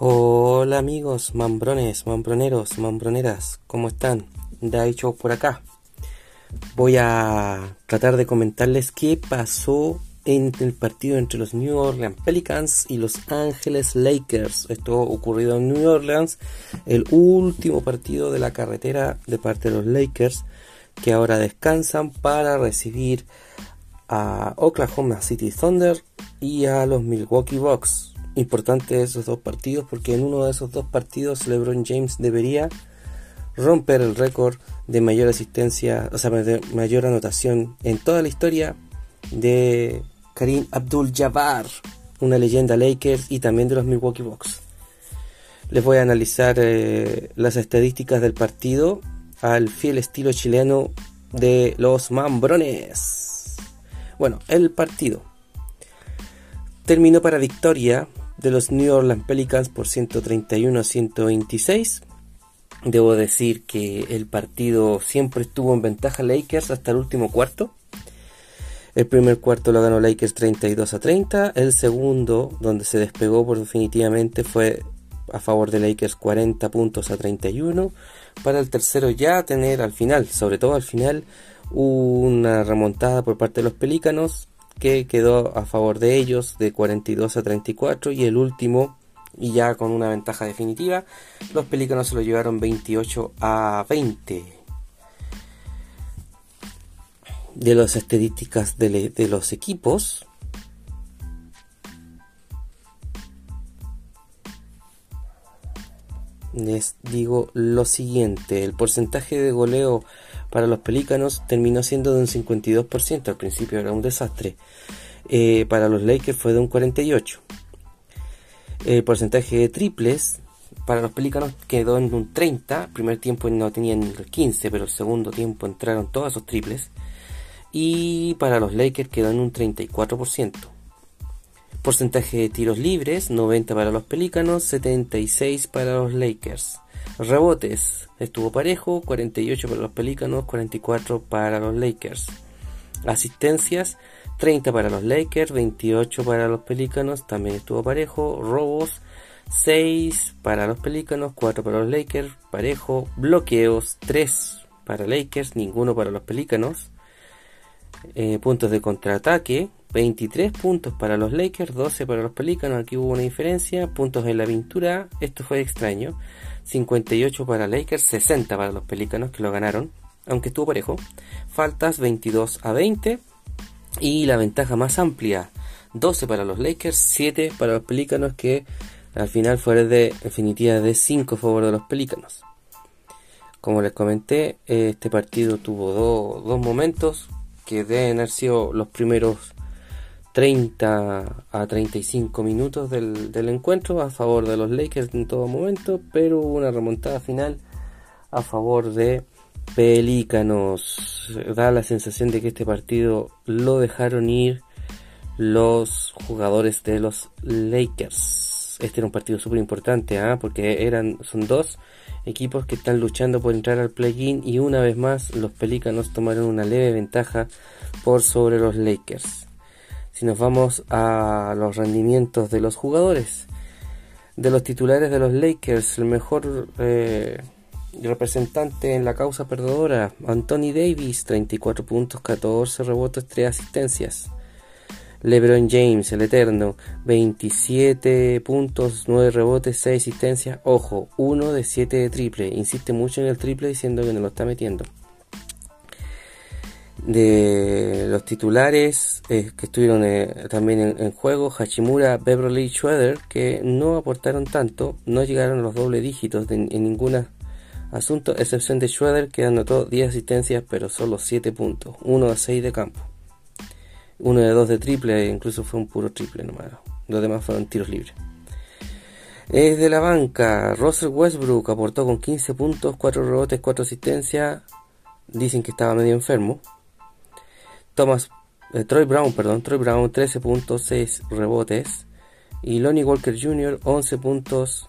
Hola amigos, mambrones, mambroneros, mambroneras, ¿cómo están? Daicho por acá. Voy a tratar de comentarles qué pasó en el partido entre los New Orleans Pelicans y los Ángeles Lakers. Esto ocurrido en New Orleans, el último partido de la carretera de parte de los Lakers, que ahora descansan para recibir a Oklahoma City Thunder y a los Milwaukee Bucks importante esos dos partidos porque en uno de esos dos partidos LeBron James debería romper el récord de mayor asistencia, o sea, de mayor anotación en toda la historia de Karim Abdul-Jabbar, una leyenda Lakers y también de los Milwaukee Bucks. Les voy a analizar eh, las estadísticas del partido al fiel estilo chileno de los Mambrones. Bueno, el partido terminó para victoria de los New Orleans Pelicans por 131 a 126. Debo decir que el partido siempre estuvo en ventaja Lakers hasta el último cuarto. El primer cuarto lo ganó Lakers 32 a 30. El segundo, donde se despegó por definitivamente, fue a favor de Lakers 40 puntos a 31. Para el tercero ya tener al final, sobre todo al final, una remontada por parte de los Pelícanos que quedó a favor de ellos de 42 a 34 y el último y ya con una ventaja definitiva los pelícanos se lo llevaron 28 a 20 de las estadísticas de, de los equipos les digo lo siguiente el porcentaje de goleo para los Pelícanos terminó siendo de un 52%, al principio era un desastre. Eh, para los Lakers fue de un 48%. El porcentaje de triples para los Pelícanos quedó en un 30%. primer tiempo no tenían el 15%, pero el segundo tiempo entraron todos esos triples. Y para los Lakers quedó en un 34%. Porcentaje de tiros libres, 90 para los Pelícanos, 76 para los Lakers. Rebotes estuvo parejo, 48 para los Pelícanos, 44 para los Lakers. Asistencias, 30 para los Lakers, 28 para los Pelícanos, también estuvo parejo. Robos, 6 para los Pelícanos, 4 para los Lakers, parejo. Bloqueos, 3 para Lakers, ninguno para los Pelícanos. Eh, puntos de contraataque, 23 puntos para los Lakers, 12 para los Pelícanos, aquí hubo una diferencia. Puntos en la pintura, esto fue extraño. 58 para Lakers, 60 para los Pelícanos que lo ganaron, aunque estuvo parejo. Faltas 22 a 20 y la ventaja más amplia 12 para los Lakers, 7 para los Pelícanos que al final fue de definitiva de 5 a favor de los Pelícanos. Como les comenté, este partido tuvo dos momentos que deben haber sido los primeros 30 a 35 minutos del, encuentro a favor de los Lakers en todo momento, pero una remontada final a favor de Pelícanos. Da la sensación de que este partido lo dejaron ir los jugadores de los Lakers. Este era un partido súper importante, ¿ah? porque eran, son dos equipos que están luchando por entrar al play-in y una vez más los Pelícanos tomaron una leve ventaja por sobre los Lakers. Si nos vamos a los rendimientos de los jugadores, de los titulares de los Lakers, el mejor eh, representante en la causa perdedora, Anthony Davis, 34 puntos, 14 rebotes, 3 asistencias. LeBron James, el eterno, 27 puntos, 9 rebotes, 6 asistencias. Ojo, 1 de 7 de triple. Insiste mucho en el triple diciendo que no lo está metiendo de los titulares eh, que estuvieron eh, también en, juego, Hachimura, Beverly Schroeder, que no aportaron tanto, no llegaron a los doble dígitos en ningún asunto, excepción de Schroeder, que anotó 10 asistencias, pero solo 7 puntos, 1 a 6 de campo, 1 de 2 de triple, incluso fue un puro triple nomás, los demás fueron tiros libres. Es de la banca, Russell Westbrook aportó con 15 puntos, 4 rebotes, 4 asistencias, dicen que estaba medio enfermo, Thomas, eh, Troy Brown, perdón, Troy Brown 13.6 rebotes y Lonnie Walker Jr. 11 puntos,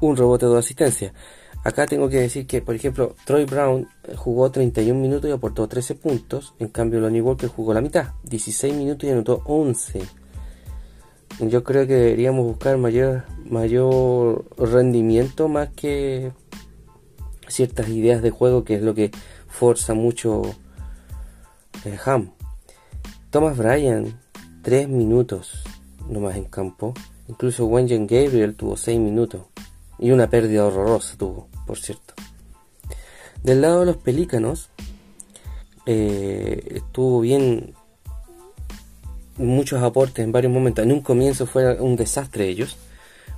un rebote, de asistencia. Acá tengo que decir que, por ejemplo, Troy Brown eh, jugó 31 minutos y aportó 13 puntos. En cambio, Lonnie Walker jugó la mitad, 16 minutos y anotó 11. yo creo que deberíamos buscar mayor, mayor rendimiento más que ciertas ideas de juego, que es lo que forza mucho Ham. Thomas Bryan, 3 minutos nomás en campo. Incluso Wengen Gabriel tuvo 6 minutos. Y una pérdida horrorosa tuvo, por cierto. Del lado de los pelícanos, eh, estuvo bien muchos aportes en varios momentos. En un comienzo fue un desastre ellos,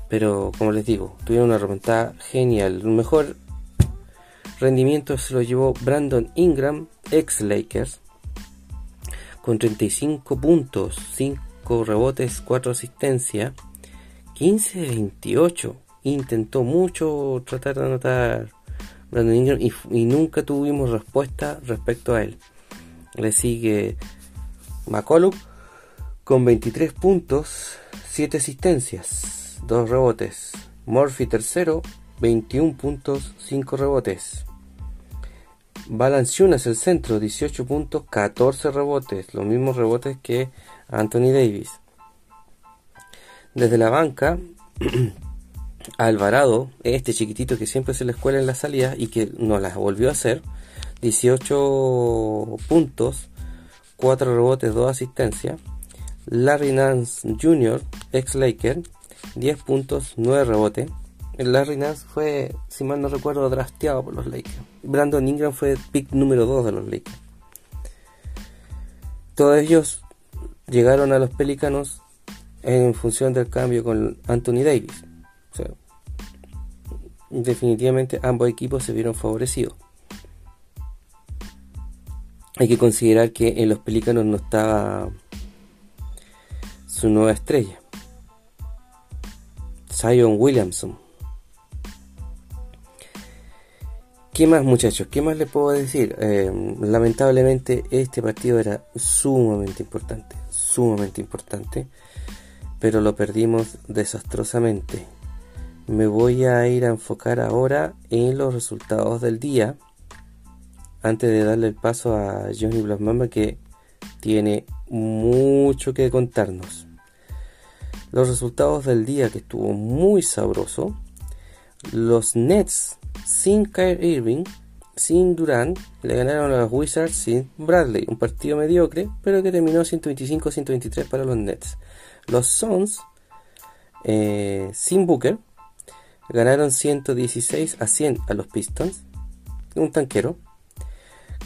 pero como les digo, tuvieron una remontada genial. El mejor rendimiento se lo llevó Brandon Ingram, ex Lakers, con 35 puntos, 5 rebotes, 4 asistencias, 15 de 28. Intentó mucho tratar de anotar Brandon Ingram y, nunca tuvimos respuesta respecto a él. Le sigue McCollum con 23 puntos, 7 asistencias, 2 rebotes. Murphy tercero, 21 puntos, 5 rebotes. Es el centro, 18 puntos, 14 rebotes, los mismos rebotes que Anthony Davis. Desde la banca, Alvarado, este chiquitito que siempre se le escuela en la salida y que no las volvió a hacer, 18 puntos, 4 rebotes, 2 asistencias. Larry Nance Jr., ex Laker, 10 puntos, 9 rebotes. Larry Nance fue, si mal no recuerdo, drafteado por los Lakers. Brandon Ingram fue pick número 2 de los Lakers. Todos ellos llegaron a los Pelicanos en función del cambio con Anthony Davis. definitivamente ambos equipos se vieron favorecidos. Hay que considerar que en los Pelícanos no estaba su nueva estrella, Zion Williamson. ¿Qué más muchachos? ¿Qué más les puedo decir? Eh, lamentablemente este partido era sumamente importante, sumamente importante, pero lo perdimos desastrosamente. Me voy a ir a enfocar ahora en los resultados del día, antes de darle el paso a Johnny Blackmamba que tiene mucho que contarnos. Los resultados del día que estuvo muy sabroso. Los Nets sin Kyrie Irving, sin Durant, le ganaron a los Wizards sin Bradley. Un partido mediocre, pero que terminó 125-123 para los Nets. Los Suns eh, sin Booker ganaron 116 a 100 a los Pistons. Un tanquero.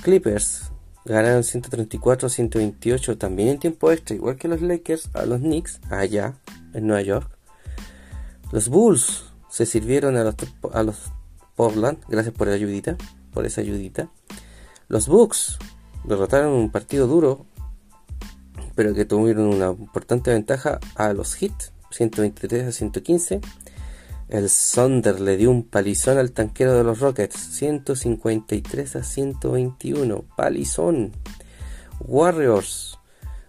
Clippers Ganaron 134-128 también en tiempo extra, igual que los Lakers, a los Knicks, allá en Nueva York. Los Bulls se sirvieron a los, a los Portland, gracias por la ayudita, por esa ayudita. Los Bucks derrotaron un partido duro, pero que tuvieron una importante ventaja a los Heat, 123 a 115. El Sonder le dio un palizón al tanquero de los Rockets, 153 a 121, palizón. Warriors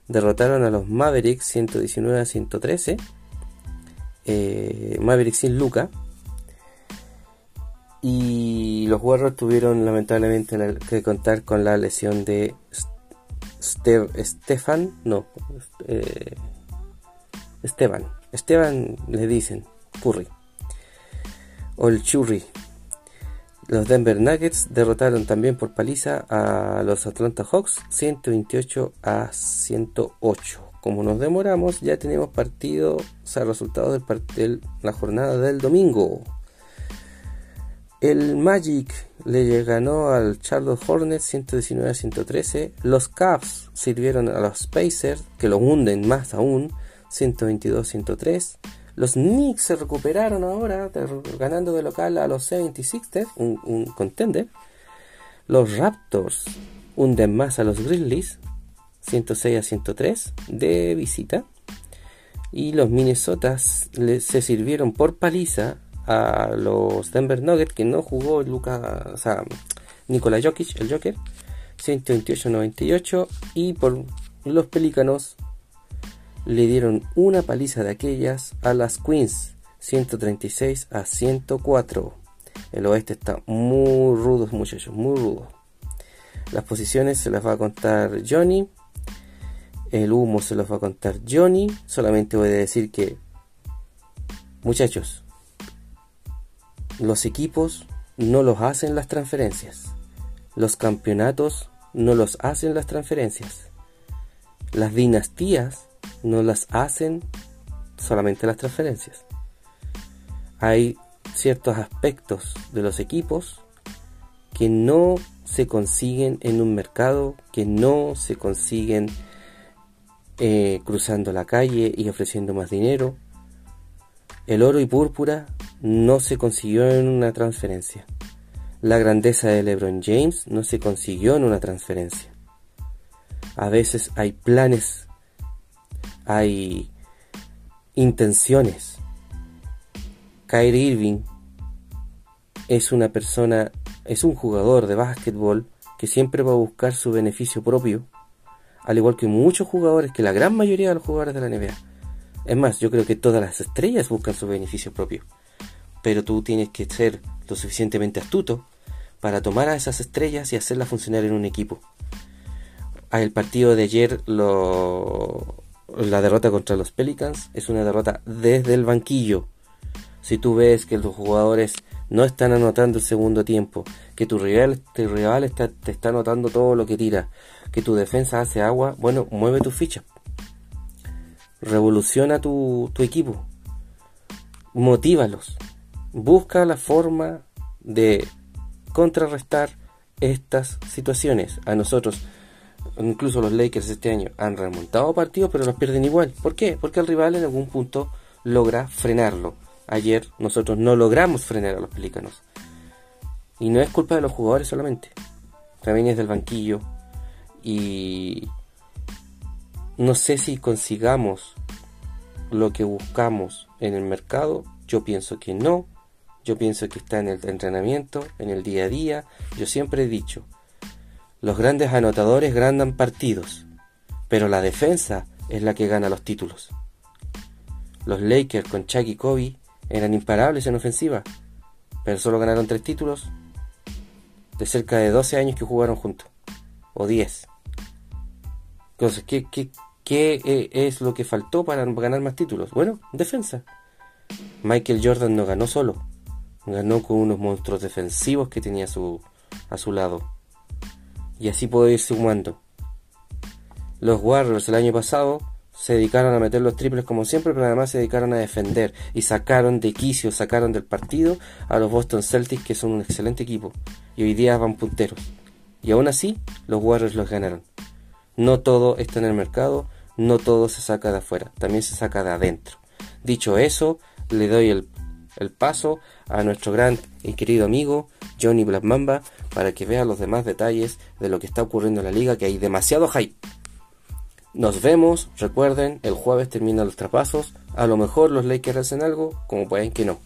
derrotaron a los Mavericks, 119 a 113. Eh, Mavericks sin Luca. Y los Warriors tuvieron lamentablemente que contar con la lesión de Stefan, no, eh, Esteban, Esteban le dicen, Curry o el Churri. Los Denver Nuggets derrotaron también por paliza a los Atlanta Hawks 128 a 108. Como nos demoramos, ya tenemos partido, o resultados del, de la jornada del domingo. El Magic le ganó al Charlotte Hornets 119 a 113. Los Cavs sirvieron a los Pacers, que lo hunden más aún, 122 a 103. Los Knicks se recuperaron ahora, ganando de local a los 76ers, un, un contender. Los Raptors hunden más a los Grizzlies, 106 a 103 de visita. Y los Minnesota se sirvieron por paliza a los Denver Nuggets, que no jugó Luca, o sea, Nikola Jokic, el Joker, 128-98. Y por los Pelícanos le dieron una paliza de aquellas a las Queens, 136 a 104. El oeste está muy rudo, muchachos, muy rudo. Las posiciones se las va a contar Johnny. el humo se los va a contar Johnny. Solamente voy a decir que, muchachos, los equipos no los hacen las transferencias. Los campeonatos no los hacen las transferencias. Las dinastías no las hacen solamente las transferencias. Hay ciertos aspectos de los equipos que no se consiguen en un mercado, que no se consiguen eh, cruzando la calle y ofreciendo más dinero. El oro y púrpura no se consiguió en una transferencia. La grandeza de LeBron James no se consiguió en una transferencia. A veces hay planes, hay intenciones. Kyrie Irving es una persona, es un jugador de básquetbol que siempre va a buscar su beneficio propio, al igual que muchos jugadores, que la gran mayoría de los jugadores de la NBA. Es más, yo creo que todas las estrellas buscan su beneficio propio. Pero tú tienes que ser lo suficientemente astuto para tomar a esas estrellas y hacerlas funcionar en un equipo. El partido de ayer, la derrota contra los Pelicans, es una derrota desde el banquillo. Si tú ves que los jugadores no están anotando el segundo tiempo, que tu rival, rival está, te está anotando todo lo que tira, que tu defensa hace agua, bueno, mueve tu ficha. Revoluciona tu, tu equipo. Motívalos. Busca la forma de contrarrestar estas situaciones. A nosotros, incluso los Lakers este año, han remontado partidos, pero los pierden igual. ¿Por qué? Porque el rival en algún punto logra frenarlo ayer nosotros no logramos frenar a los pelícanos. Y no es culpa de los jugadores solamente. También es del banquillo. Y no sé si consigamos lo que buscamos en el mercado. Yo pienso que no. Yo pienso que está en el entrenamiento, en el día a día. Yo siempre he dicho, los grandes anotadores grandan partidos, pero la defensa es la que gana los títulos. Los Lakers con Chuck y Kobe eran imparables en ofensiva, pero solo ganaron tres títulos de cerca de 12 años que jugaron juntos, o 10. Entonces, ¿qué, qué, qué eh, es lo que faltó para ganar más títulos? Bueno, defensa. Michael Jordan no ganó solo, ganó con unos monstruos defensivos que tenía a su, a su lado. Y así puedo ir sumando. Los Warriors el año pasado se dedicaron a meter los triples como siempre, pero además se dedicaron a defender y sacaron de quicio, sacaron del partido a los Boston Celtics, que son un excelente equipo, y hoy día van punteros. Y aún así, los Warriors los ganaron. No todo está en el mercado, no todo se saca de afuera, también se saca de adentro. Dicho eso, le doy el, el paso a nuestro gran y querido amigo Johnny Black Mamba para que vea los demás detalles de lo que está ocurriendo en la liga, que hay demasiado hype. Nos vemos, recuerden, el jueves terminan los traspasos. A lo mejor los Lakers hacen algo, como pueden que no.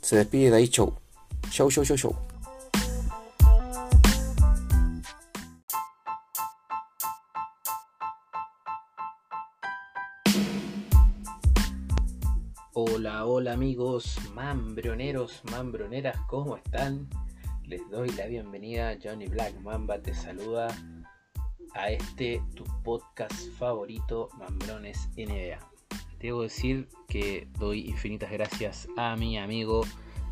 Se despide de ahí, show. Show, show, show, show. Hola, hola amigos, mambroneros, mambroneras, ¿cómo están? Les doy la bienvenida, Johnny Black Mamba te saluda a este tu podcast favorito, Mambrones NBA. Debo decir que doy infinitas gracias a mi amigo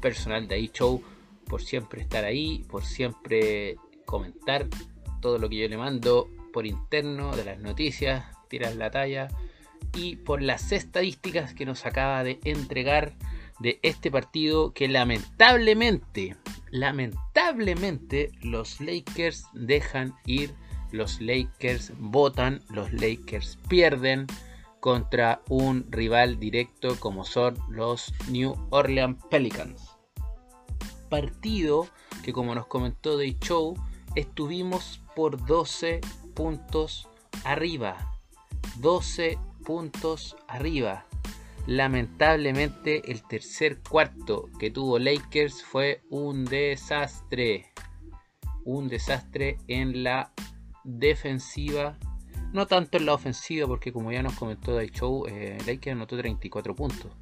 personal de show por siempre estar ahí, por siempre comentar todo lo que yo le mando por interno de las noticias, tiras la talla y por las estadísticas que nos acaba de entregar de este partido que lamentablemente, lamentablemente los Lakers dejan ir los Lakers votan, los Lakers pierden contra un rival directo como son los New Orleans Pelicans. Partido que como nos comentó Day Show, estuvimos por 12 puntos arriba. 12 puntos arriba. Lamentablemente el tercer cuarto que tuvo Lakers fue un desastre. Un desastre en la defensiva, no tanto en la ofensiva, porque como ya nos comentó Day Show, eh, Lakers anotó 34 puntos.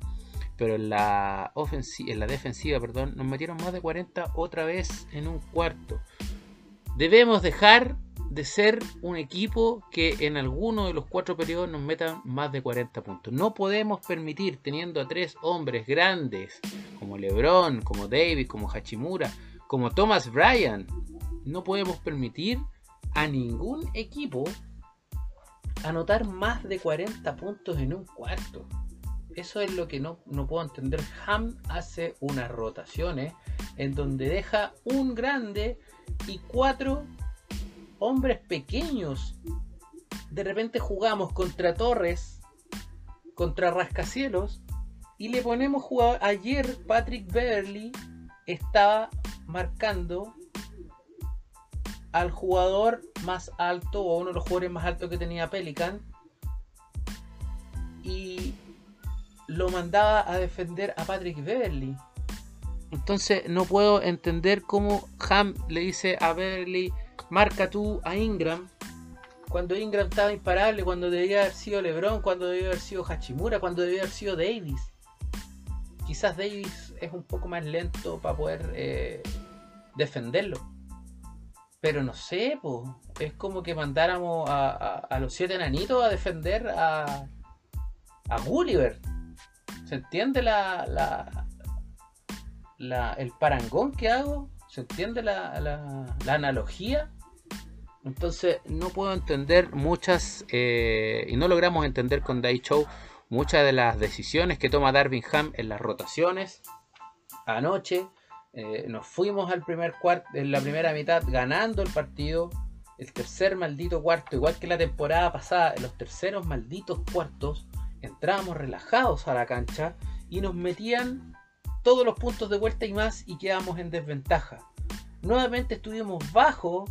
Pero en la, en la defensiva, perdón, nos metieron más de 40 otra vez en un cuarto. Debemos dejar de ser un equipo que en alguno de los cuatro periodos nos metan más de 40 puntos. No podemos permitir, teniendo a tres hombres grandes, como LeBron, como David, como Hachimura, como Thomas Bryan, no podemos permitir a ningún equipo anotar más de 40 puntos en un cuarto. Eso es lo que no, no puedo entender. Ham hace unas rotaciones en donde deja un grande y cuatro hombres pequeños. De repente jugamos contra Torres, contra Rascacielos, y le ponemos jugador. Ayer Patrick Beverly estaba marcando al jugador más alto o uno de los jugadores más altos que tenía Pelican y lo mandaba a defender a Patrick Beverly. Entonces no puedo entender cómo Ham le dice a Beverly marca tú a Ingram cuando Ingram estaba imparable, cuando debía haber sido LeBron, cuando debía haber sido Hachimura, cuando debía haber sido Davis. Quizás Davis es un poco más lento para poder eh, defenderlo. Pero no sé, es como que mandáramos a, los siete enanitos a defender a, a Gulliver. ¿Se entiende la, la, el parangón que hago? ¿Se entiende la, la analogía? Entonces no puedo entender muchas, eh, y no logramos entender con Day Show muchas de las decisiones que toma Darvin Ham en las rotaciones. Anoche eh, nos fuimos al primer cuarto, en la primera mitad ganando el partido. El tercer maldito cuarto, igual que la temporada pasada, en los terceros malditos cuartos, entrábamos relajados a la cancha y nos metían todos los puntos de vuelta y más y quedábamos en desventaja. Nuevamente estuvimos bajo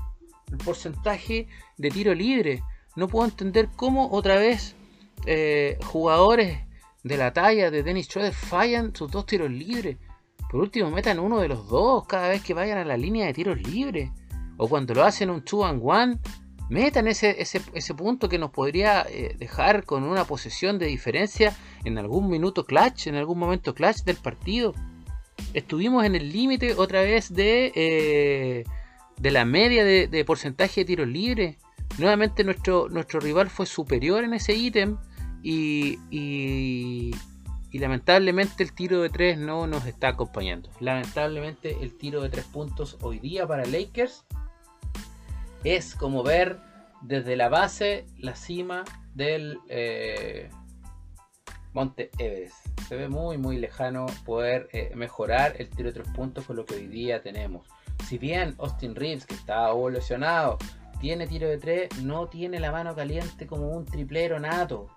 el porcentaje de tiro libre. No puedo entender cómo otra vez eh, jugadores de la talla de Dennis Schroeder fallan sus dos tiros libres. Por último, metan uno de los dos cada vez que vayan a la línea de tiros libres. O cuando lo hacen un 2 and 1, metan ese, ese, punto que nos podría eh, dejar con una posesión de diferencia en algún minuto clutch, en algún momento clutch del partido. Estuvimos en el límite otra vez de, eh, de la media de, porcentaje de tiros libres. Nuevamente nuestro, nuestro rival fue superior en ese ítem y, y, lamentablemente el tiro de tres no nos está acompañando. Lamentablemente el tiro de tres puntos hoy día para Lakers es como ver desde la base la cima del eh, Monte Everest. Se ve muy muy lejano poder eh, mejorar el tiro de tres puntos con lo que hoy día tenemos. Si bien Austin Reeves, que está evolucionado, tiene tiro de tres, no tiene la mano caliente como un triplero nato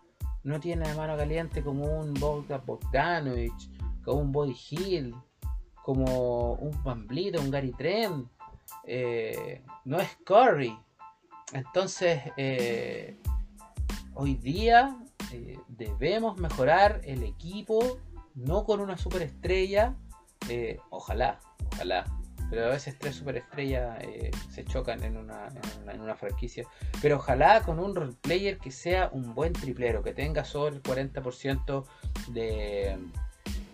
no tiene la mano caliente como un Bogdan Bogdanovich, como un Body Hill, como un Pamblito, un Gary Trent. Eh, no es Curry. Entonces, eh, hoy día eh, debemos mejorar el equipo, no con una superestrella. ojalá, ojalá, pero a veces tres superestrellas eh, se chocan en una, en, una, franquicia. Pero ojalá con un role player que sea un buen triplero, que tenga sobre el 40% de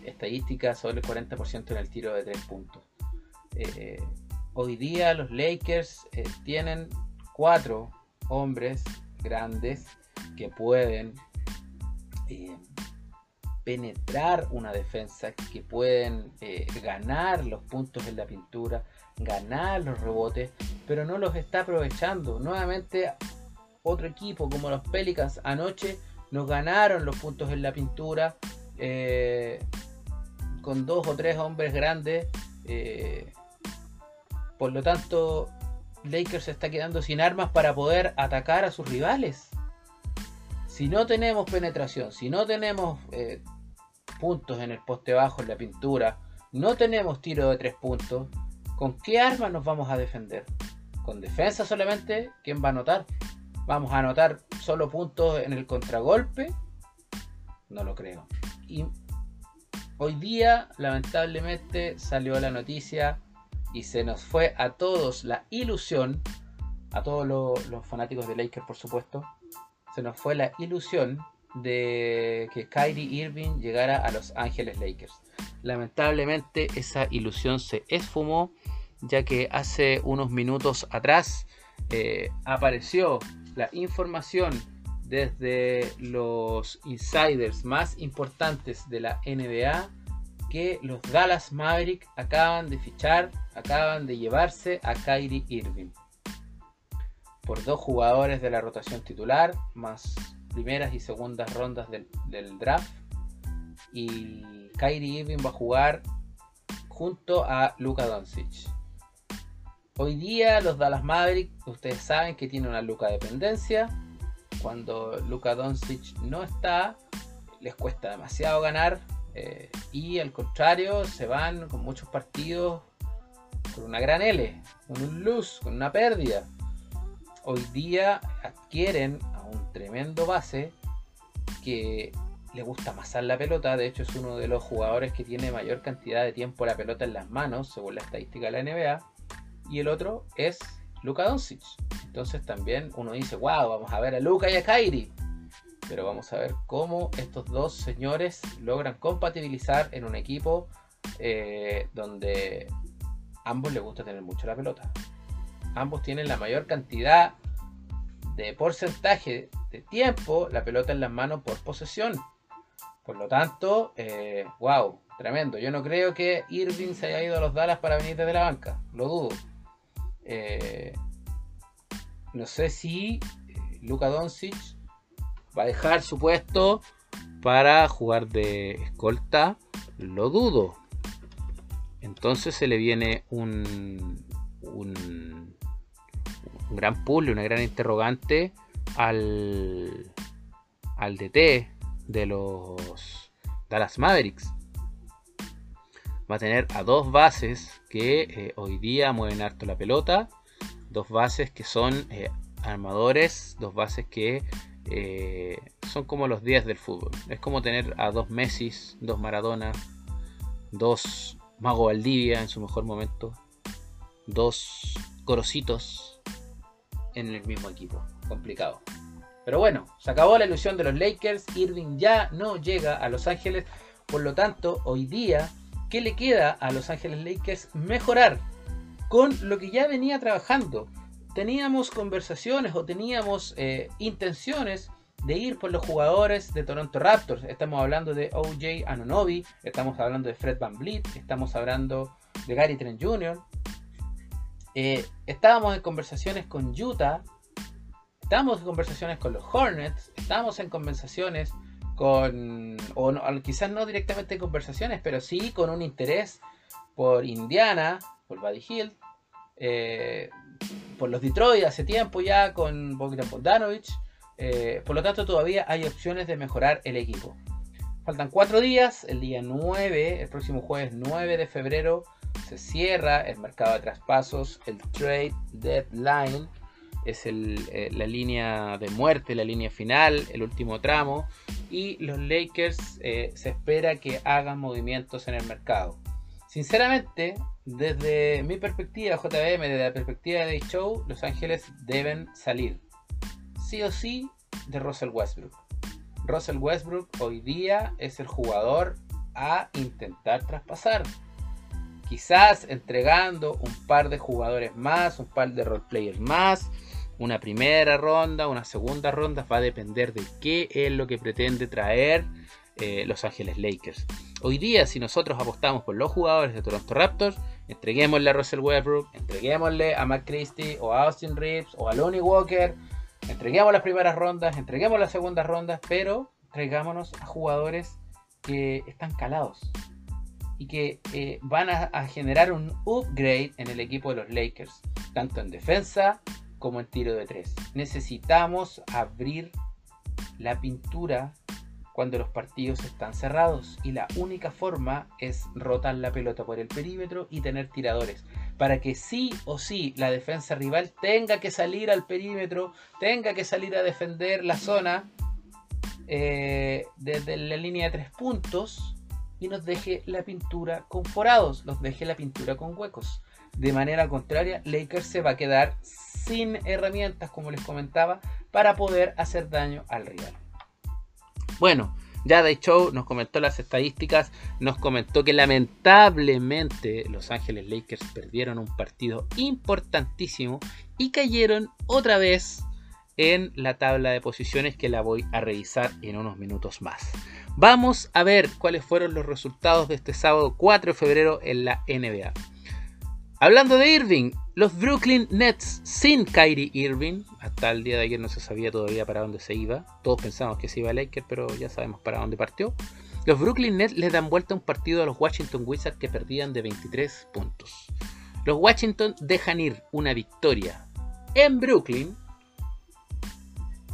estadística, sobre el 40% en el tiro de tres puntos. Eh, hoy día los Lakers eh, tienen cuatro hombres grandes que pueden penetrar una defensa, que pueden eh, ganar los puntos en la pintura, ganar los rebotes, pero no los está aprovechando. Nuevamente, otro equipo como los Pelicans anoche nos ganaron los puntos en la pintura eh, con dos o tres hombres grandes. Eh, por lo tanto, Lakers se está quedando sin armas para poder atacar a sus rivales. Si no tenemos penetración, si no tenemos puntos en el poste bajo, en la pintura, no tenemos tiro de tres puntos, ¿con qué armas nos vamos a defender? ¿Con defensa solamente? ¿Quién va a anotar? ¿Vamos a anotar solo puntos en el contragolpe? No lo creo. Y hoy día, lamentablemente, salió la noticia y se nos fue a todos la ilusión, a todos los, los fanáticos de Lakers, por supuesto, se nos fue la ilusión de que Kyrie Irving llegara a Los Ángeles Lakers. Lamentablemente esa ilusión se esfumó ya que hace unos minutos atrás eh, apareció la información desde los insiders más importantes de la NBA que los Dallas Mavericks acaban de fichar, acaban de llevarse a Kyrie Irving. Por dos jugadores de la rotación titular, más primeras y segundas rondas del, draft. Y Kyrie Irving va a jugar junto a Luka Doncic. Hoy día los Dallas Mavericks, ustedes saben que tiene una Luka dependencia. Cuando Luka Doncic no está, les cuesta demasiado ganar eh, y al contrario, se van con muchos partidos con una gran L, con un luz, con una pérdida. Hoy día adquieren un tremendo base que le gusta amasar la pelota. De hecho, es uno de los jugadores que tiene mayor cantidad de tiempo la pelota en las manos, según la estadística de la NBA. Y el otro es Luka Doncic. Entonces también uno dice, wow, vamos a ver a Luka y a Kyrie pero vamos a ver cómo estos dos señores logran compatibilizar en un equipo eh, donde ambos les gusta tener mucho la pelota. Ambos tienen la mayor cantidad de porcentaje de tiempo la pelota en las manos por posesión. Por lo tanto, wow, eh, tremendo. Yo no creo que Irving se haya ido a los Dallas para venir desde la banca, lo dudo. Eh, no sé si Luka Doncic va a dejar su puesto para jugar de escolta, lo dudo. Entonces se le viene un, gran puzzle, una gran interrogante al, al DT de los Dallas Mavericks. Va a tener a dos bases que eh, hoy día mueven harto la pelota. Dos bases que son eh, armadores, dos bases que eh, son como los días del fútbol. Es como tener a dos Messi, dos Maradona, dos Mago Valdivia en su mejor momento, dos Corocitos en el mismo equipo. Complicado. Pero bueno, se acabó la ilusión de los Lakers. Irving ya no llega a Los Ángeles. Por lo tanto, hoy día, ¿qué le queda a Los Ángeles Lakers? Mejorar con lo que ya venía trabajando teníamos conversaciones o teníamos eh, intenciones de ir por los jugadores de Toronto Raptors. Estamos hablando de OJ Anonobi, estamos hablando de Fred Van Vliet, estamos hablando de Gary Trent Jr. Eh, estábamos en conversaciones con Utah, estábamos en conversaciones con los Hornets, estábamos en conversaciones con, o quizás no directamente en conversaciones, pero sí con un interés por Indiana, por Buddy Hill. Eh, por los Detroit hace tiempo ya con Bogdan Bogdanovich. Eh, por lo tanto, todavía hay opciones de mejorar el equipo. Faltan cuatro días. El día 9, el próximo jueves 9 de febrero, se cierra el mercado de traspasos. El trade deadline es eh, la línea de muerte, la línea final, el último tramo. Y los Lakers eh, se espera que hagan movimientos en el mercado. Sinceramente, desde mi perspectiva, JBM, desde la perspectiva de Show, Los Ángeles deben salir. Sí o sí de Russell Westbrook. Russell Westbrook hoy día es el jugador a intentar traspasar. Quizás entregando un par de jugadores más, un par de roleplayers más, una primera ronda, una segunda ronda, va a depender de qué es lo que pretende traer eh, Los Ángeles Lakers. Hoy día, si nosotros apostamos por los jugadores de Toronto Raptors, entreguémosle a Russell Westbrook, entreguémosle a Matt Christie o a Austin Reeves o a Lonnie Walker, entreguemos las primeras rondas, entreguemos las segundas rondas, pero traigámonos a jugadores que están calados y que eh, van a, generar un upgrade en el equipo de los Lakers, tanto en defensa como en tiro de tres. Necesitamos abrir la pintura cuando los partidos están cerrados y la única forma es rotar la pelota por el perímetro y tener tiradores para que sí o sí la defensa rival tenga que salir al perímetro, tenga que salir a defender la zona eh, desde la línea de tres puntos y nos deje la pintura con forados, nos deje la pintura con huecos. De manera contraria, Lakers se va a quedar sin herramientas, como les comentaba, para poder hacer daño al rival. Bueno, ya de Show nos comentó las estadísticas, nos comentó que lamentablemente Los Ángeles Lakers perdieron un partido importantísimo y cayeron otra vez en la tabla de posiciones que la voy a revisar en unos minutos más. Vamos a ver cuáles fueron los resultados de este sábado 4 de febrero en la NBA. Hablando de Irving, los Brooklyn Nets sin Kyrie Irving, hasta el día de ayer no se sabía todavía para dónde se iba, todos pensamos que se iba a Lakers, pero ya sabemos para dónde partió. Los Brooklyn Nets les dan vuelta un partido a los Washington Wizards que perdían de 23 puntos. Los Washington dejan ir una victoria en Brooklyn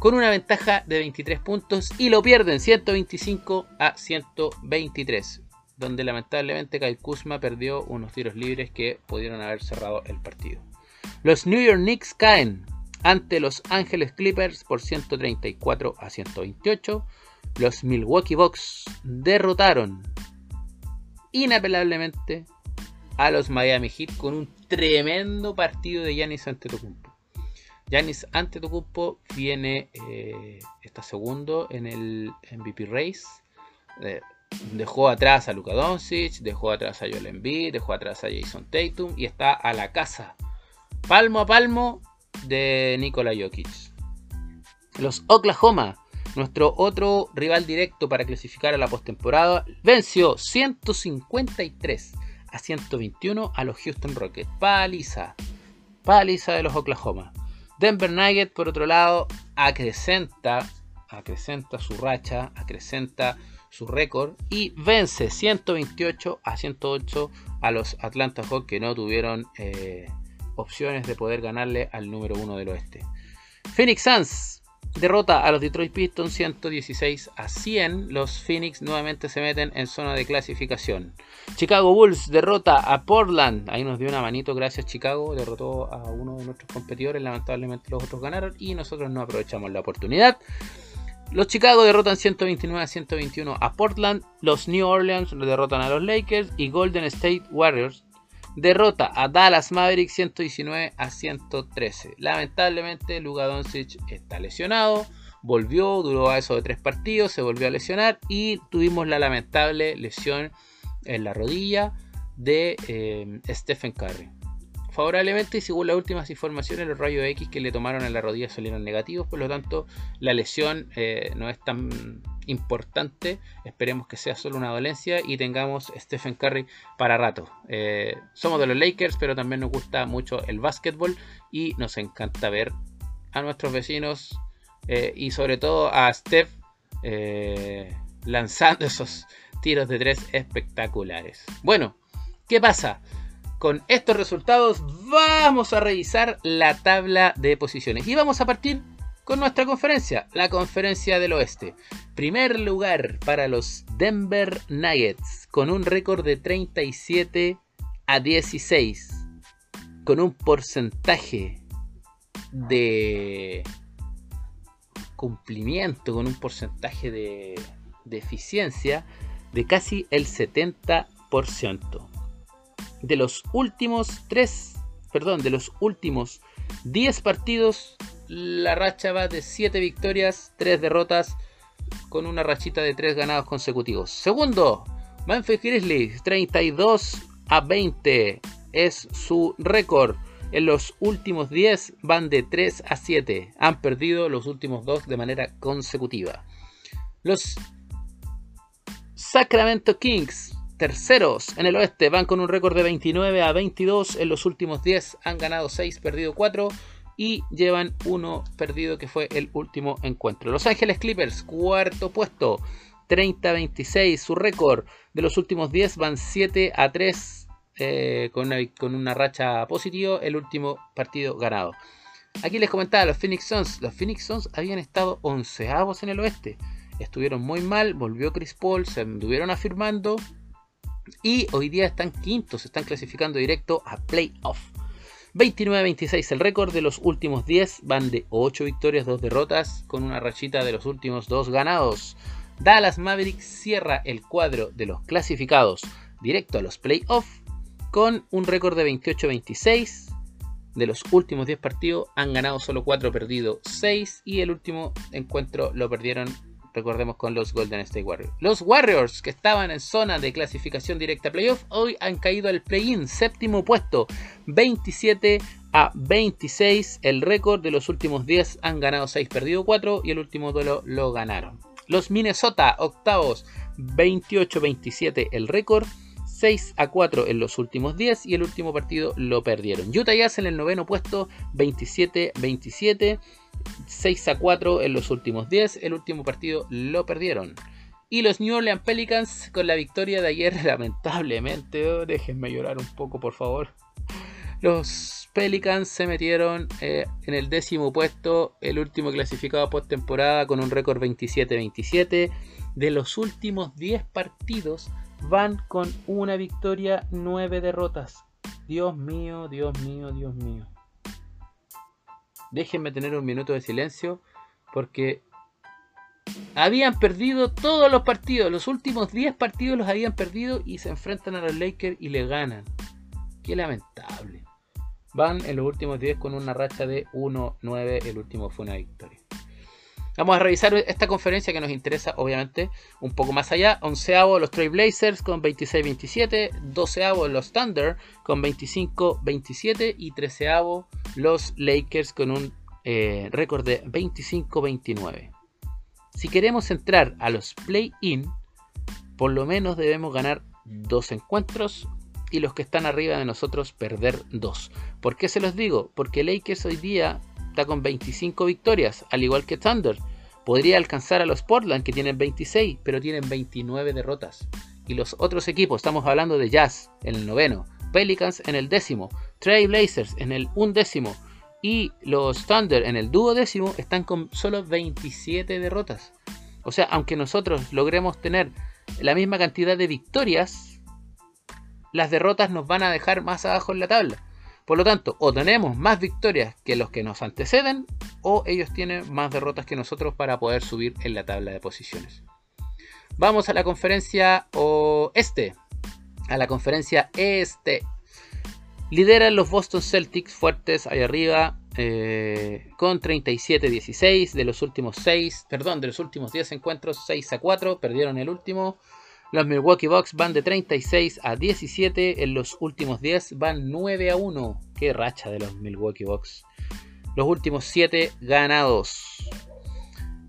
con una ventaja de 23 puntos y lo pierden 125 a 123, donde lamentablemente Kyle Kuzma perdió unos tiros libres que pudieron haber cerrado el partido. Los New York Knicks caen ante los Angeles Clippers por 134 a 128. Los Milwaukee Bucks derrotaron inapelablemente a los Miami Heat con un tremendo partido de Giannis Antetokounmpo. Yanis Antetokounmpo viene, eh, está segundo en el MVP Race. Eh, dejó atrás a Luka Doncic, dejó atrás a Joel Embiid, dejó atrás a Jason Tatum y está a la casa, palmo a palmo, de Nikola Jokic. Los Oklahoma, nuestro otro rival directo para clasificar a la postemporada, venció 153 a 121 a los Houston Rockets. Paliza, paliza de los Oklahoma. Denver Nuggets, por otro lado, acrecenta, acrecenta su racha, acrecenta su récord y vence 128 a 108 a los Atlanta Hawks que no tuvieron eh, opciones de poder ganarle al número uno del oeste. Phoenix Suns derrota a los Detroit Pistons 116 a 100. Los Phoenix nuevamente se meten en zona de clasificación. Chicago Bulls derrota a Portland. Ahí nos dio una manito, gracias Chicago. Derrotó a uno de nuestros competidores. Lamentablemente los otros ganaron y nosotros no aprovechamos la oportunidad. Los Chicago derrotan 129 a 121 a Portland. Los New Orleans derrotan a los Lakers. Y Golden State Warriors derrota a Dallas Mavericks 119 a 113. Lamentablemente Luka Doncic está lesionado, volvió, duró a eso de tres partidos, se volvió a lesionar y tuvimos la lamentable lesión en la rodilla de eh, Stephen Curry. Favorablemente y según las últimas informaciones, los rayos X que le tomaron en la rodilla salieron negativos, por lo tanto la lesión eh, no es tan importante. Esperemos que sea solo una dolencia y tengamos Stephen Curry para rato. Eh, somos de los Lakers, pero también nos gusta mucho el básquetbol y nos encanta ver a nuestros vecinos eh, y sobre todo a Steph lanzando esos tiros de tres espectaculares. Bueno, ¿qué pasa? Con estos resultados vamos a revisar la tabla de posiciones y vamos a partir con nuestra conferencia, la conferencia del oeste. Primer lugar para los Denver Nuggets, con un récord de 37 a 16, con un porcentaje de cumplimiento, con un porcentaje de, de eficiencia de casi el 70%. De los últimos 3, perdón, de los últimos 10 partidos la racha va de 7 victorias, 3 derrotas, con una rachita de 3 ganados consecutivos. Segundo, Memphis Grizzlies, 32 a 20 es su récord. En los últimos 10 van de 3 a 7. Han perdido los últimos 2 de manera consecutiva. Los Sacramento Kings, terceros en el oeste, van con un récord de 29 a 22. En los últimos 10 han ganado 6, perdido 4 y llevan uno perdido que fue el último encuentro. Los Ángeles Clippers, cuarto puesto, 30-26, su récord de los últimos 10 van 7 a 3 eh, con, una, con, una, racha positiva, el último partido ganado. Aquí les comentaba los Phoenix Suns, los Phoenix Suns habían estado onceavos en el oeste, estuvieron muy mal, volvió Chris Paul, se anduvieron afirmando y hoy día están quintos, están clasificando directo a playoff. 29-26 el récord de los últimos 10 van de 8 victorias, 2 derrotas, con una rachita de los últimos 2 ganados. Dallas Mavericks cierra el cuadro de los clasificados directo a los playoffs con un récord de 28-26. De los últimos 10 partidos han ganado solo 4, perdido 6 y el último encuentro lo perdieron recordemos con los Golden State Warriors. Los Warriors, que estaban en zona de clasificación directa playoff, hoy han caído al play-in, séptimo puesto, 27 a 26. El récord de los últimos 10 han ganado 6, perdido 4 y el último duelo lo ganaron. Los Minnesota, octavos, 28-27 el récord. 6 a 4 en los últimos 10 y el último partido lo perdieron. Utah Jazz en el noveno puesto, 27-27, 6 a 4 en los últimos 10, el último partido lo perdieron. Y los New Orleans Pelicans con la victoria de ayer, lamentablemente, oh, déjenme llorar un poco por favor. Los Pelicans se metieron eh, en el décimo puesto, el último clasificado postemporada con un récord 27-27. De los últimos 10 partidos van con una victoria, 9 derrotas. Dios mío, Dios mío, Dios mío. Déjenme tener un minuto de silencio porque habían perdido todos los partidos. Los últimos 10 partidos los habían perdido y se enfrentan a los Lakers y le ganan. Qué lamentable. Van en los últimos 10 con una racha de 1-9. El último fue una victoria. Vamos a revisar esta conferencia que nos interesa, obviamente, un poco más allá. Onceavo los Trail Blazers con 26-27. Doceavo los Thunder con 25-27. Y treceavo los Lakers con un eh, récord de 25-29. Si queremos entrar a los play-in, por lo menos debemos ganar dos encuentros y los que están arriba de nosotros perder dos. ¿Por qué se los digo? Porque Lakers hoy día está con 25 victorias, al igual que Thunder. Podría alcanzar a los Portland que tienen 26, pero tienen 29 derrotas. Y los otros equipos, estamos hablando de Jazz en el noveno, Pelicans en el décimo, Trail Blazers en el undécimo y los Thunder en el duodécimo están con solo 27 derrotas. O sea, aunque nosotros logremos tener la misma cantidad de victorias, las derrotas nos van a dejar más abajo en la tabla. Por lo tanto, o tenemos más victorias que los que nos anteceden, o ellos tienen más derrotas que nosotros para poder subir en la tabla de posiciones. Vamos a la conferencia oeste, a la conferencia este. Lideran los Boston Celtics fuertes ahí arriba, eh, con 37-16 de los últimos 6, perdón, de los últimos 10 encuentros, 6 a 4, perdieron el último. Los Milwaukee Bucks van de 36 a 17. En los últimos 10 van 9 a 1. Qué racha de los Milwaukee Bucks. Los últimos 7 ganados.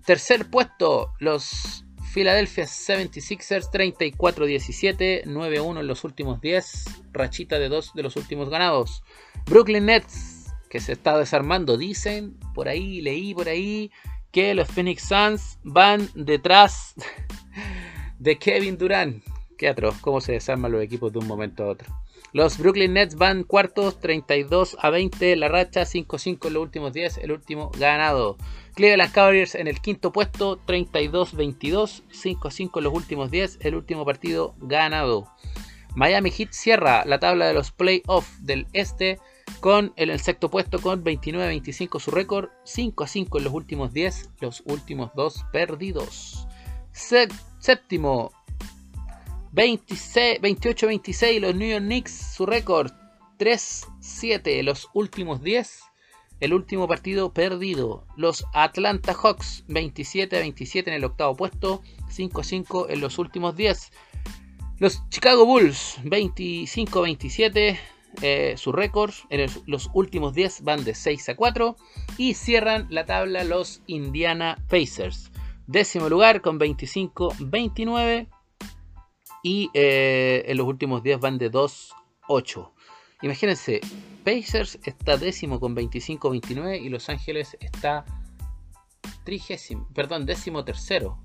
Tercer puesto, los Philadelphia 76ers 34-17, 9-1 en los últimos 10, rachita de 2 de los últimos ganados. Brooklyn Nets, que se está desarmando, dicen, por ahí, leí por ahí, que los Phoenix Suns van detrás de Kevin Durant. Qué atroz, cómo se desarman los equipos de un momento a otro. Los Brooklyn Nets van cuartos, 32 a 20, la racha 5-5 en los últimos 10, el último ganado. Cleveland Cavaliers en el quinto puesto, 32-22, 5-5 en los últimos 10, el último partido ganado. Miami Heat cierra la tabla de los playoffs del este con el sexto puesto con 29-25 su récord, 5-5 en los últimos 10, los últimos dos perdidos. Séptimo, 28-26 los New York Knicks, su récord 3-7 los últimos 10. El último partido perdido. Los Atlanta Hawks 27-27 en el octavo puesto, 5-5 en los últimos 10. Los Chicago Bulls 25-27 eh, su récord. En los últimos 10 van de 6 a 4. Y cierran la tabla los Indiana Pacers Décimo lugar con 25-29. Y eh, en los últimos 10 van de 2-8. Imagínense, Pacers está décimo con 25-29 y Los Ángeles está trigésimo, perdón, décimo tercero.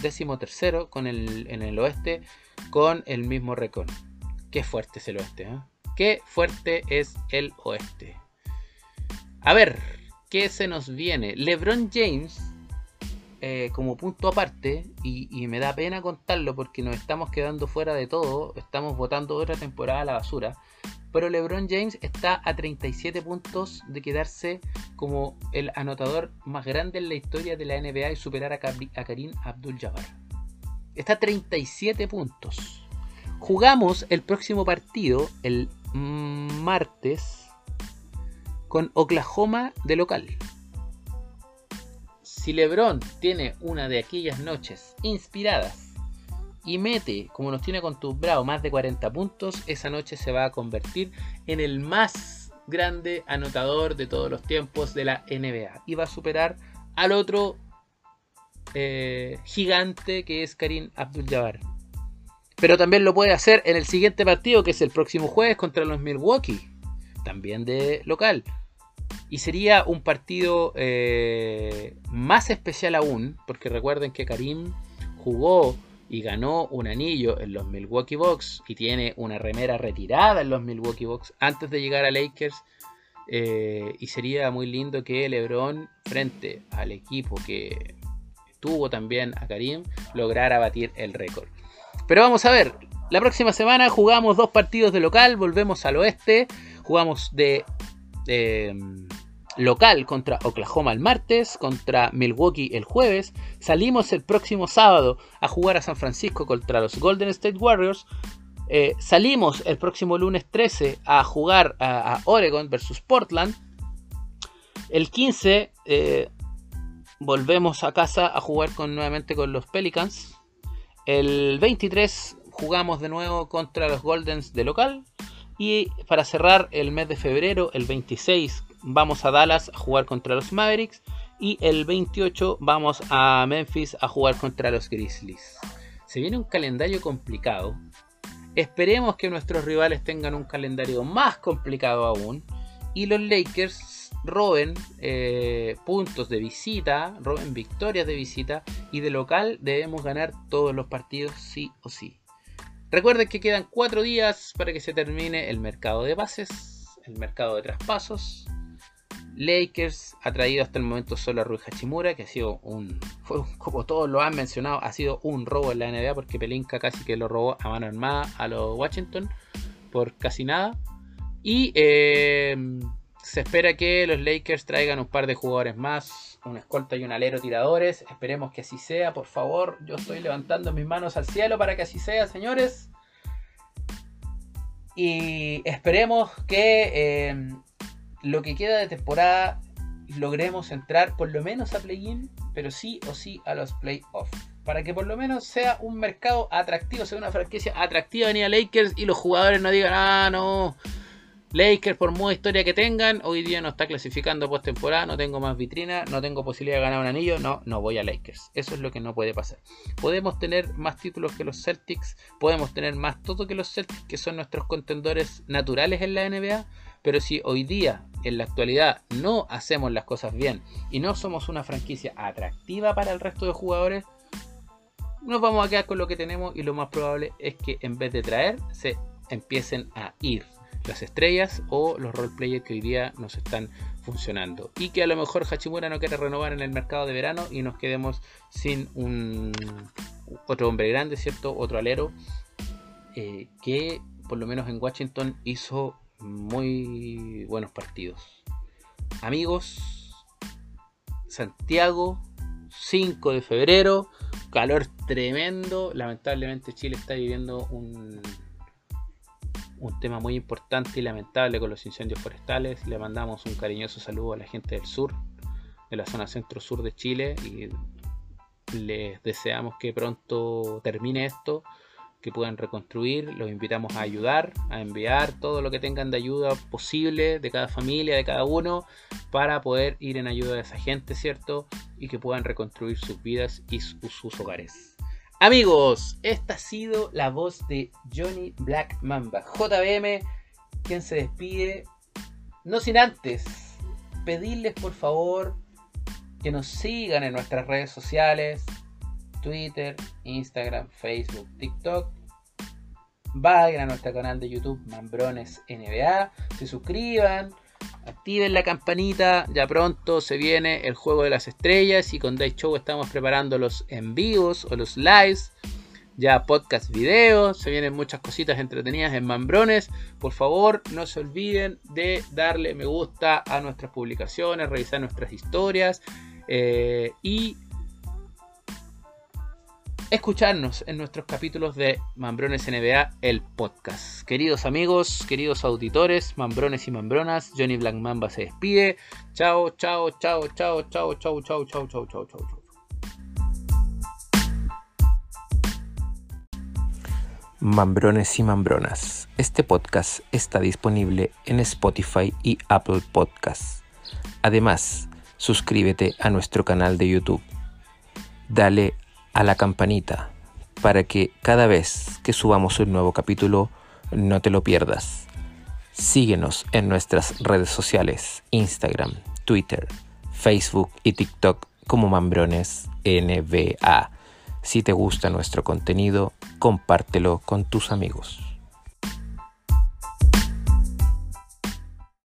Décimo tercero con el, en el oeste con el mismo récord. Qué fuerte es el oeste, ¿eh? Qué fuerte es el oeste. A ver, ¿qué se nos viene? LeBron James eh, como punto aparte, y, me da pena contarlo porque nos estamos quedando fuera de todo, estamos votando otra temporada a la basura, pero LeBron James está a 37 puntos de quedarse como el anotador más grande en la historia de la NBA y superar a, Karim Abdul-Jabbar. Está a 37 puntos. Jugamos el próximo partido el martes con Oklahoma de local si LeBron tiene una de aquellas noches inspiradas y mete, como nos tiene acostumbrado, más de 40 puntos, esa noche se va a convertir en el más grande anotador de todos los tiempos de la NBA. Y va a superar al otro eh, gigante que es Karim Abdul-Jabbar. Pero también lo puede hacer en el siguiente partido, que es el próximo jueves contra los Milwaukee, también de local. Y sería un partido eh, más especial aún, porque recuerden que Karim jugó y ganó un anillo en los Milwaukee Bucks y tiene una remera retirada en los Milwaukee Bucks antes de llegar a Lakers. Eh, y sería muy lindo que LeBron, frente al equipo que tuvo también a Karim, lograra batir el récord. Pero vamos a ver, la próxima semana jugamos dos partidos de local, volvemos al oeste, jugamos de local contra Oklahoma el martes, contra Milwaukee el jueves. Salimos el próximo sábado a jugar a San Francisco contra los Golden State Warriors. Eh, salimos el próximo lunes 13 a jugar a, Oregon versus Portland. El 15 eh, volvemos a casa a jugar con, nuevamente con los Pelicans. El 23 jugamos de nuevo contra los Goldens de local. Y para cerrar el mes de febrero, el 26 vamos a Dallas a jugar contra los Mavericks y el 28 vamos a Memphis a jugar contra los Grizzlies. Se viene un calendario complicado. Esperemos que nuestros rivales tengan un calendario más complicado aún y los Lakers roben eh, puntos de visita, roben victorias de visita y de local debemos ganar todos los partidos sí o sí. Recuerden que quedan cuatro días para que se termine el mercado de bases, el mercado de traspasos, Lakers ha traído hasta el momento solo a Rui Hachimura, que ha sido un, como todos lo han mencionado, ha sido un robo en la NBA porque Pelinka casi que lo robó a mano armada a los Washington por casi nada. Y eh, se espera que los Lakers traigan un par de jugadores más, un escolta y un alero tiradores. Esperemos que así sea, por favor. Yo estoy levantando mis manos al cielo para que así sea, señores. Y esperemos que eh, lo que queda de temporada logremos entrar por lo menos a play-in, pero sí o sí a los playoffs. Para que por lo menos sea un mercado atractivo, sea una franquicia atractiva ni a Lakers y los jugadores no digan, ah, no, Lakers, por muy historia que tengan, hoy día no está clasificando postemporada, no tengo más vitrina, no tengo posibilidad de ganar un anillo, no, no voy a Lakers. Eso es lo que no puede pasar. Podemos tener más títulos que los Celtics, podemos tener más todo que los Celtics, que son nuestros contendores naturales en la NBA, pero si hoy día, en la actualidad, no hacemos las cosas bien y no somos una franquicia atractiva para el resto de jugadores, nos vamos a quedar con lo que tenemos y lo más probable es que en vez de traer, se empiecen a ir las estrellas o los roleplayers que hoy día nos están funcionando. Y que a lo mejor Hachimura no quiere renovar en el mercado de verano y nos quedemos sin un otro hombre grande, ¿cierto? Otro alero eh, que por lo menos en Washington hizo muy buenos partidos. Amigos, Santiago, 5 de febrero, calor tremendo. Lamentablemente Chile está viviendo un un tema muy importante y lamentable con los incendios forestales. Le mandamos un cariñoso saludo a la gente del sur, de la zona centro-sur de Chile y les deseamos que pronto termine esto, que puedan reconstruir. Los invitamos a ayudar, a enviar todo lo que tengan de ayuda posible de cada familia, de cada uno, para poder ir en ayuda de esa gente, ¿cierto? Y que puedan reconstruir sus vidas y sus hogares. Amigos, esta ha sido la voz de Johnny Black Mamba, JBM, quien se despide. No sin antes pedirles por favor que nos sigan en nuestras redes sociales, Twitter, Instagram, Facebook, TikTok. Vayan a nuestro canal de YouTube Mambrones NBA, se suscriban, activen la campanita, ya pronto se viene el juego de las estrellas y con Day Show estamos preparando los en vivos o los lives, ya podcast videos, se vienen muchas cositas entretenidas en Mambrones. Por favor, no se olviden de darle me gusta a nuestras publicaciones, revisar nuestras historias eh, y escucharnos en nuestros capítulos de Mambrones NBA, el podcast. Queridos amigos, queridos auditores, Mambrones y Mambronas, Johnny Black Mamba se despide. Chao, chao, chao, chao, chao, chao, chao, chao, chao, chao, chao. Mambrones y Mambronas. Este podcast está disponible en Spotify y Apple Podcasts. Además, suscríbete a nuestro canal de YouTube. Dale a la campanita para que cada vez que subamos un nuevo capítulo no te lo pierdas. Síguenos en nuestras redes sociales, Instagram, Twitter, Facebook y TikTok como Mambrones NBA. Si te gusta nuestro contenido, compártelo con tus amigos.